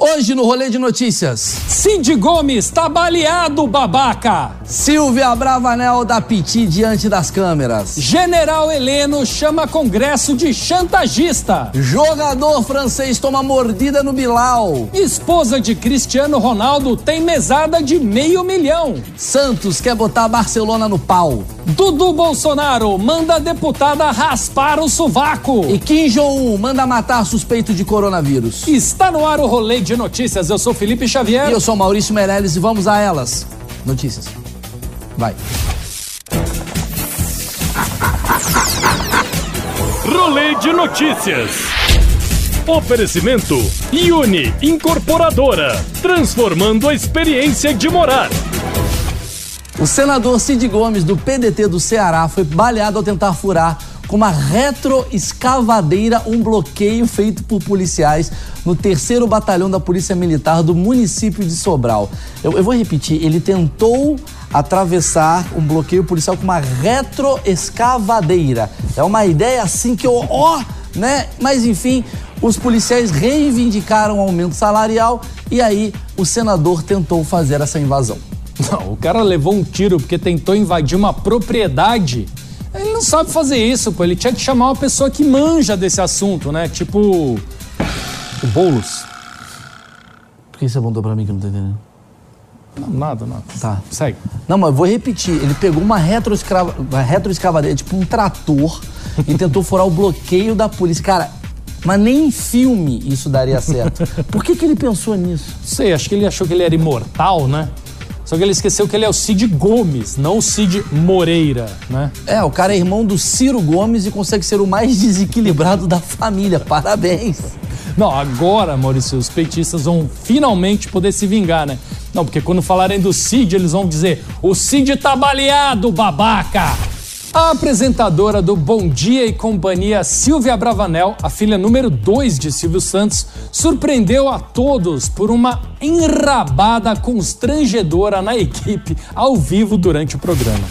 Hoje no Rolê de Notícias. Cid Gomes tá baleado, babaca! Silvia Bravanel da Piti diante das câmeras. General Heleno chama Congresso de chantagista. Jogador francês toma mordida no Bilal. Esposa de Cristiano Ronaldo tem mesada de meio milhão. Santos quer botar Barcelona no pau. Dudu Bolsonaro manda deputada raspar o sovaco. E Kim Jong-un manda matar suspeito de coronavírus. Está no ar o Rolê de Notícias. Eu sou Felipe Xavier. E eu sou Maurício Meirelles e vamos a elas. Notícias. Vai. Rolê de Notícias. Oferecimento Uni Incorporadora, transformando a experiência de morar. O senador Cid Gomes, do PDT do Ceará, foi baleado ao tentar furar com uma retroescavadeira um bloqueio feito por policiais no terceiro batalhão da Polícia Militar do município de Sobral. Eu, eu vou repetir, ele tentou atravessar um bloqueio policial com uma retroescavadeira. É uma ideia assim que eu, ó, né? Mas enfim, os policiais reivindicaram o aumento salarial e aí o senador tentou fazer essa invasão. Não, o cara levou um tiro porque tentou invadir uma propriedade. Ele não sabe fazer isso, pô. Ele tinha que chamar uma pessoa que manja desse assunto, né? Tipo. O Boulos. Por que você apontou pra mim que eu não tô entendendo? Não, nada, nada. Tá. Segue. Não, mas eu vou repetir. Ele pegou uma, retroescavadeira, tipo um trator, e tentou furar o bloqueio da polícia. Cara, mas nem em filme isso daria certo. Por que, que ele pensou nisso? Não sei, acho que ele achou que ele era imortal, né? Só que ele esqueceu que ele é o Cid Gomes, não o Cid Moreira, né? É, o cara é irmão do Ciro Gomes e consegue ser o mais desequilibrado da família. Parabéns. Não, agora, Maurício, os petistas vão finalmente poder se vingar, né? Não, porque quando falarem do Cid, eles vão dizer: o Cid tá baleado, babaca! A apresentadora do Bom Dia e Companhia, Silvia Bravanel, a filha número 2 de Silvio Santos, surpreendeu a todos por uma enrabada constrangedora na equipe ao vivo durante o programa.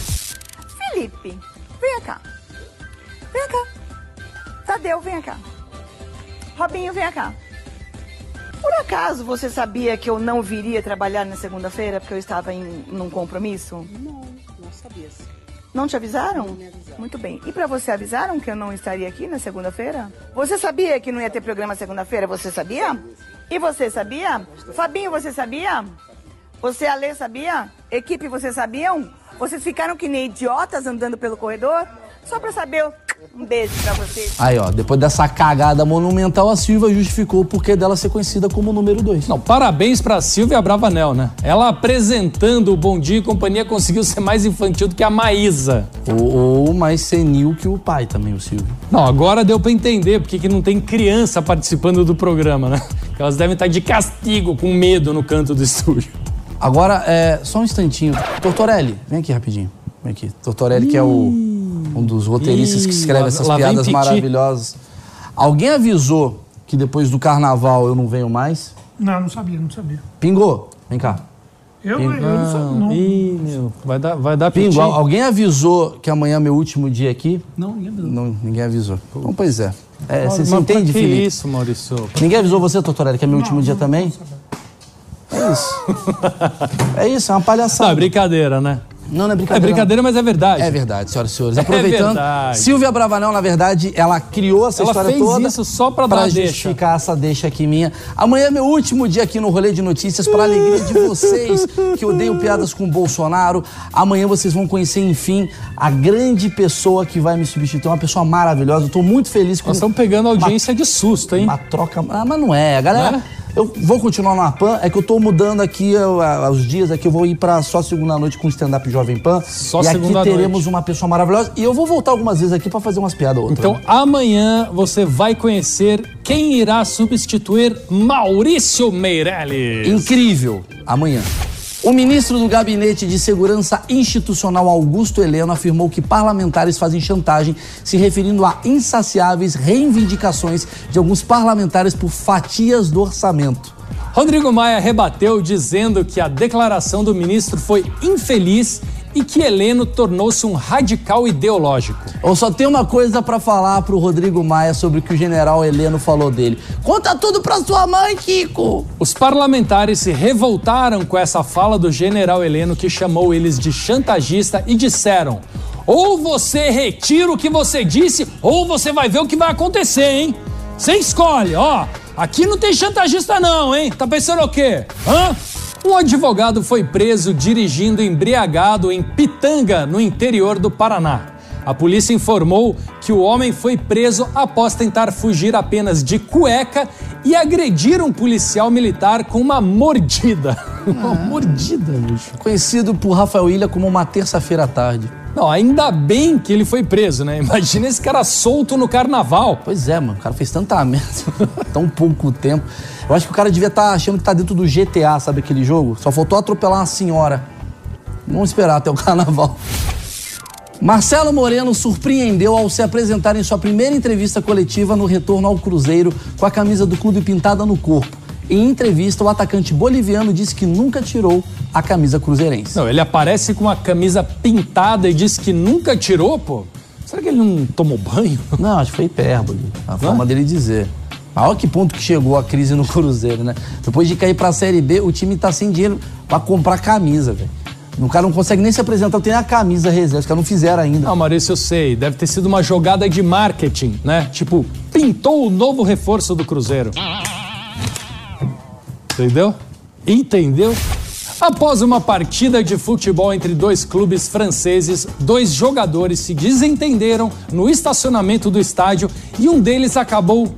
Felipe, vem cá. Vem cá. Tadeu, vem cá. Robinho, vem cá. Por acaso você sabia que eu não viria trabalhar na segunda-feira porque eu estava em num compromisso? Não, não sabia. Não te avisaram? Não me avisaram. Muito bem. E pra você avisaram que eu não estaria aqui na segunda-feira? Você sabia que não ia ter programa segunda-feira? Você sabia? E você sabia? Fabinho, você sabia? Você, Alê, sabia? Equipe, vocês sabiam? Vocês ficaram que nem idiotas andando pelo corredor? Só pra saber. Um beijo pra vocês. Aí, ó, depois dessa cagada monumental, a Silvia justificou o porquê dela ser conhecida como número 2. Não, parabéns pra Silvia Bravanel, né? Ela apresentando o Bom Dia e Companhia conseguiu ser mais infantil do que a Maísa. Ou, ou mais senil que o pai também, o Silvio. Não, agora deu pra entender porque que não tem criança participando do programa, né? Elas devem estar de castigo, com medo no canto do estúdio. Agora, é, só um instantinho. Tortorelli, vem aqui rapidinho. Vem aqui. Tortorelli, que é o, um dos roteiristas que Ih, escreve lá- essas lá piadas maravilhosas. Alguém avisou que depois do carnaval eu não venho mais? Não, não sabia, não sabia. Pingou? Vem cá. Eu, eu não sabia. Não, Ih, meu, vai dar, vai dar Pingo, piti. alguém avisou que amanhã é meu último dia aqui? não ninguém avisou. Não, ninguém avisou. Então, pois é. É, Mas Você pra entende, que Felipe? isso, Maurício? Ninguém avisou você, Tortorelli, que é meu último dia também? É isso. é isso, é uma Não, é palhaçada. brincadeira, né? Não, não é É brincadeira. brincadeira, mas é verdade. É verdade, senhoras e senhores. Aproveitando, verdade. Silvia Bravanel, na verdade, ela criou essa Ela história fez toda isso só pra dar pra deixa. justificar essa deixa aqui minha. Amanhã é meu último dia aqui no Rolê de Notícias, para alegria de vocês que odeiam piadas com o Bolsonaro. Amanhã vocês vão conhecer, enfim, a grande pessoa que vai me substituir, uma pessoa maravilhosa. Eu tô muito feliz com Nós estamos pegando audiência de susto, hein? uma troca. Ah, mas não é. A galera. Não é? Eu vou continuar na PAN, é que eu tô mudando aqui eu, a- os dias aqui, eu vou ir pra só segunda noite com o stand-up Jovem Pan. Só e aqui teremos noite. uma pessoa maravilhosa. E eu vou voltar algumas vezes aqui pra fazer umas piadas ou outras. Então amanhã você vai conhecer quem irá substituir Maurício Meirelles. Incrível. Amanhã. O ministro do Gabinete de Segurança Institucional, Augusto Heleno, afirmou que parlamentares fazem chantagem, se referindo a insaciáveis reivindicações de alguns parlamentares por fatias do orçamento. Rodrigo Maia rebateu dizendo que a declaração do ministro foi infeliz e que Heleno tornou-se um radical ideológico. Eu só tenho uma coisa pra falar pro Rodrigo Maia sobre o que o general Heleno falou dele. Conta tudo pra sua mãe, Kiko! Os parlamentares se revoltaram com essa fala do general Heleno que chamou eles de chantagista e disseram: ou você retira o que você disse, ou você vai ver o que vai acontecer, hein? Você escolhe, ó. Aqui não tem chantagista, não, hein? Tá pensando o quê? Hã? Um advogado foi preso dirigindo embriagado em Pitanga, no interior do Paraná. A polícia informou que o homem foi preso após tentar fugir apenas de cueca e agredir um policial militar com uma mordida. Uma mordida, bicho. Conhecido por Rafael Ilha como uma terça-feira à tarde. Não, ainda bem que ele foi preso, né? Imagina esse cara solto no carnaval. Pois é, mano. O cara fez tanta merda, tão pouco tempo. Eu acho que o cara devia estar achando que tá dentro do GTA, sabe aquele jogo? Só faltou atropelar uma senhora. Vamos esperar até o carnaval. Marcelo Moreno surpreendeu ao se apresentar em sua primeira entrevista coletiva no retorno ao Cruzeiro com a camisa do clube pintada no corpo. Em entrevista, o atacante boliviano disse que nunca tirou a camisa cruzeirense. Não, ele aparece com a camisa pintada e diz que nunca tirou, pô. Será que ele não tomou banho? Não, acho que foi hipérbole. A forma dele dizer. Mas olha que ponto que chegou a crise no Cruzeiro, né? Depois de cair pra Série B, o time tá sem dinheiro pra comprar camisa, velho. O cara não consegue nem se apresentar, tem a camisa reserva, os caras não fizeram ainda. Não, Maurício, eu sei. Deve ter sido uma jogada de marketing, né? Tipo, pintou o novo reforço do Cruzeiro. Entendeu? Entendeu? Após uma partida de futebol entre dois clubes franceses, dois jogadores se desentenderam no estacionamento do estádio e um deles acabou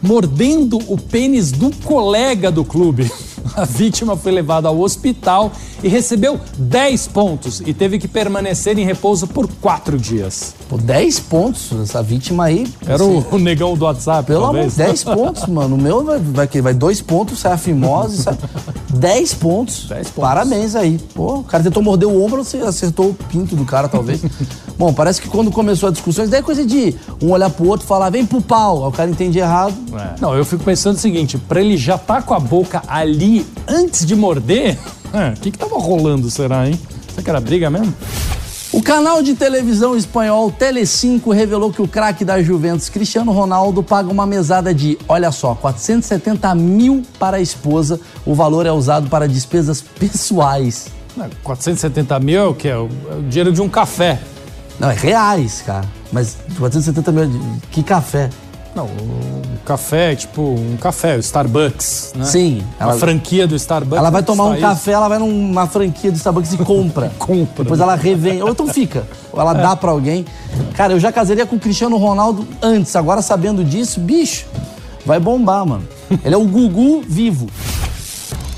mordendo o pênis do colega do clube. A vítima foi levada ao hospital e recebeu 10 pontos e teve que permanecer em repouso por quatro dias. Pô, 10 pontos, essa vítima aí. Era o, o negão do WhatsApp, Pelo amor talvez. de 10 pontos, mano. O meu vai, vai, que- vai dois pontos, sai a fimose, sai... 10 pontos. 10 pontos. Parabéns aí. Pô, o cara tentou morder o ombro, você acertou o pinto do cara, talvez. Bom, parece que quando começou a discussão, isso daí é coisa de um olhar pro outro e falar, vem pro pau. Aí o cara entende errado. É. Não, eu fico pensando o seguinte: pra ele já tá com a boca ali antes de morder, é, o que que tava rolando, será, hein? Será que era briga mesmo? Canal de televisão espanhol Telecinco revelou que o craque da Juventus, Cristiano Ronaldo, paga uma mesada de, olha só, 470 mil para a esposa. O valor é usado para despesas pessoais. Não, 470 mil é o que? É o, é o dinheiro de um café. Não, é reais, cara. Mas 470 mil, de- que café. Não, um café, tipo, um café, o Starbucks, né? Sim, A ela- franquia do Starbucks. Ela vai tomar um café, ela vai numa franquia do Starbucks e compra. Compra. Depois ela revende. Ou então fica. Ou ela dá pra alguém. Cara, eu já casaria com o Cristiano Ronaldo antes. Agora, sabendo disso, bicho, vai bombar, mano. Ele é o Gugu vivo.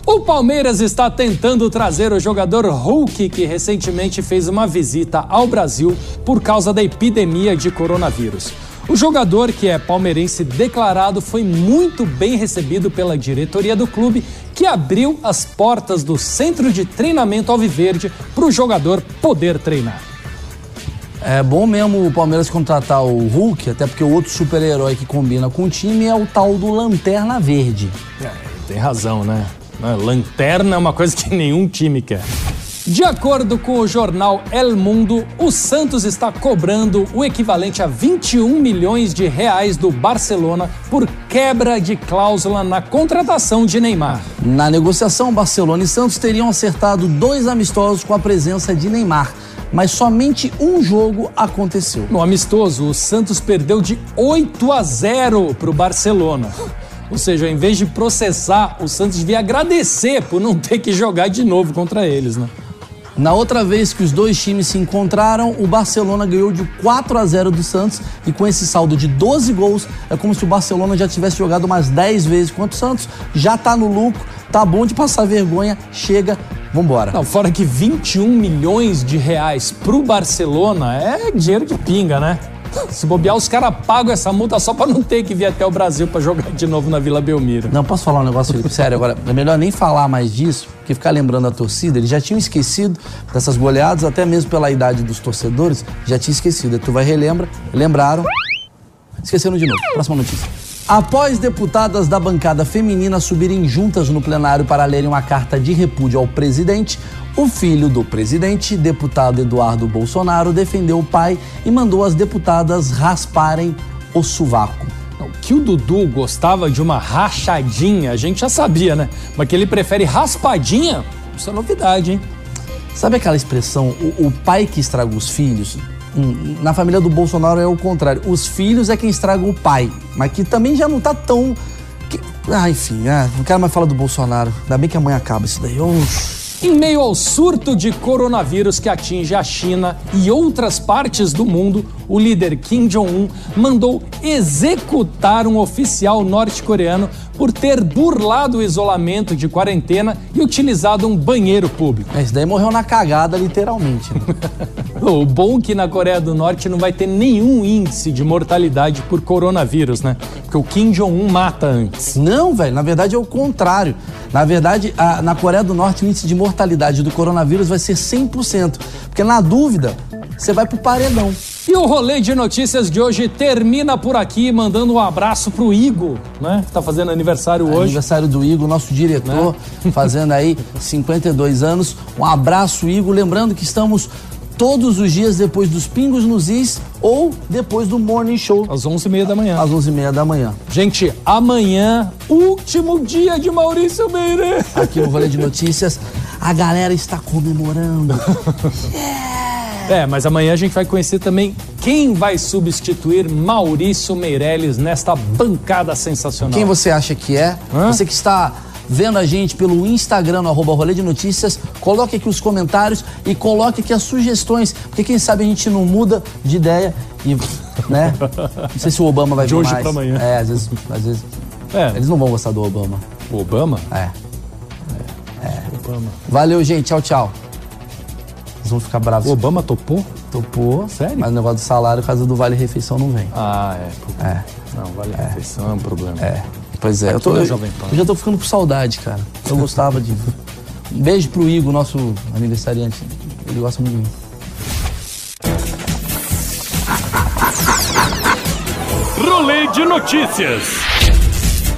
O Palmeiras está tentando trazer o jogador Hulk, que recentemente fez uma visita ao Brasil por causa da epidemia de coronavírus. O jogador, que é palmeirense declarado, foi muito bem recebido pela diretoria do clube, que abriu as portas do centro de treinamento Alviverde para o jogador poder treinar. É bom mesmo o Palmeiras contratar o Hulk, até porque o outro super-herói que combina com o time é o tal do Lanterna Verde. É, tem razão, né? Né, Lanterna é uma coisa que nenhum time quer. De acordo com o jornal El Mundo, o Santos está cobrando o equivalente a 21 milhões de reais do Barcelona por quebra de cláusula na contratação de Neymar. Na negociação, Barcelona e Santos teriam acertado dois amistosos com a presença de Neymar, mas somente um jogo aconteceu. No amistoso, o Santos perdeu de 8 a 0 para o Barcelona. Ou seja, em vez de processar, o Santos devia agradecer por não ter que jogar de novo contra eles, né? Na outra vez que os dois times se encontraram, o Barcelona ganhou de 4 a 0 do Santos e com esse saldo de 12 gols, é como se o Barcelona já tivesse jogado umas 10 vezes contra o Santos, já tá no lucro, tá bom de passar vergonha, chega, vambora. Não, fora que 21 milhões de reais pro Barcelona é dinheiro de pinga, né? Se bobear, os caras pagam essa multa só pra não ter que vir até o Brasil pra jogar de novo na Vila Belmiro. Não, posso falar um negócio, Felipe? Sério, agora, é melhor nem falar mais disso, porque ficar lembrando a torcida, eles já tinham esquecido dessas goleadas, até mesmo pela idade dos torcedores, já tinha esquecido. Aí tu vai relembra, lembraram, esqueceram de novo. Próxima notícia. Após deputadas da bancada feminina subirem juntas no plenário para lerem uma carta de repúdio ao presidente, o filho do presidente, deputado Eduardo Bolsonaro, defendeu o pai e mandou as deputadas rasparem o sovaco. Que o Dudu gostava de uma rachadinha, a gente já sabia, né? Mas que ele prefere raspadinha, isso é novidade, hein? Sabe aquela expressão, o, o pai que estraga os filhos? Na família do Bolsonaro é o contrário. Os filhos é quem estraga o pai. Mas que também já não tá tão. que- Ah, enfim, ah, não quero mais falar do Bolsonaro. Ainda bem que amanhã acaba isso daí. Ô, Em meio ao surto de coronavírus que atinge a China e outras partes do mundo, o líder Kim Jong-un mandou executar um oficial norte-coreano por ter burlado o isolamento de quarentena e utilizado um banheiro público. Esse daí morreu na cagada, literalmente. né? O bom é que na Coreia do Norte não vai ter nenhum índice de mortalidade por coronavírus, né? Porque o Kim Jong-un mata antes. Não, velho, na verdade é o contrário. Na verdade, a- na Coreia do Norte, o índice de mortalidade do coronavírus vai ser 100%. Porque na dúvida, você vai pro paredão. E o rolê de notícias de hoje termina por aqui, mandando um abraço pro Igor, né? Que tá fazendo aniversário hoje. Aniversário do Igor, nosso diretor, fazendo aí 52 anos. Um abraço, Igor. Lembrando que estamos todos os dias depois dos Pingos nos Is ou depois do Morning Show, Às 11h30 da manhã. às 11h30 da manhã. Gente, amanhã, último dia de Maurício Meire. Aqui no Rolê de Notícias, a galera está comemorando. É, mas amanhã a gente vai conhecer também quem vai substituir Maurício Meirelles nesta bancada sensacional. Quem você acha que é? Hã? Você que está vendo a gente pelo Instagram, no arroba Rolê de Notícias, coloque aqui os comentários e coloque aqui as sugestões, porque quem sabe a gente não muda de ideia e, né? Não sei se o Obama vai De vir hoje mais. pra amanhã. É, às vezes, às vezes É, eles não vão gostar do Obama. o Obama? É. Obama. Valeu, gente. Tchau, tchau. Eles vão ficar bravos. O Obama topou? Topou. Sério? Mas o negócio do salário, por causa do Vale Refeição, não vem. Ah, é. É. Não, vale refeição, é um problema. É. Pois é. Eu, tô, eu, eu já tô ficando com saudade, cara. Eu gostava de. Um beijo pro Igor, nosso aniversariante. Ele gosta muito de mim. Rolê de notícias.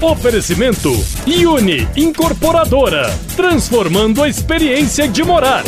Oferecimento Uni Incorporadora, transformando a experiência de morar.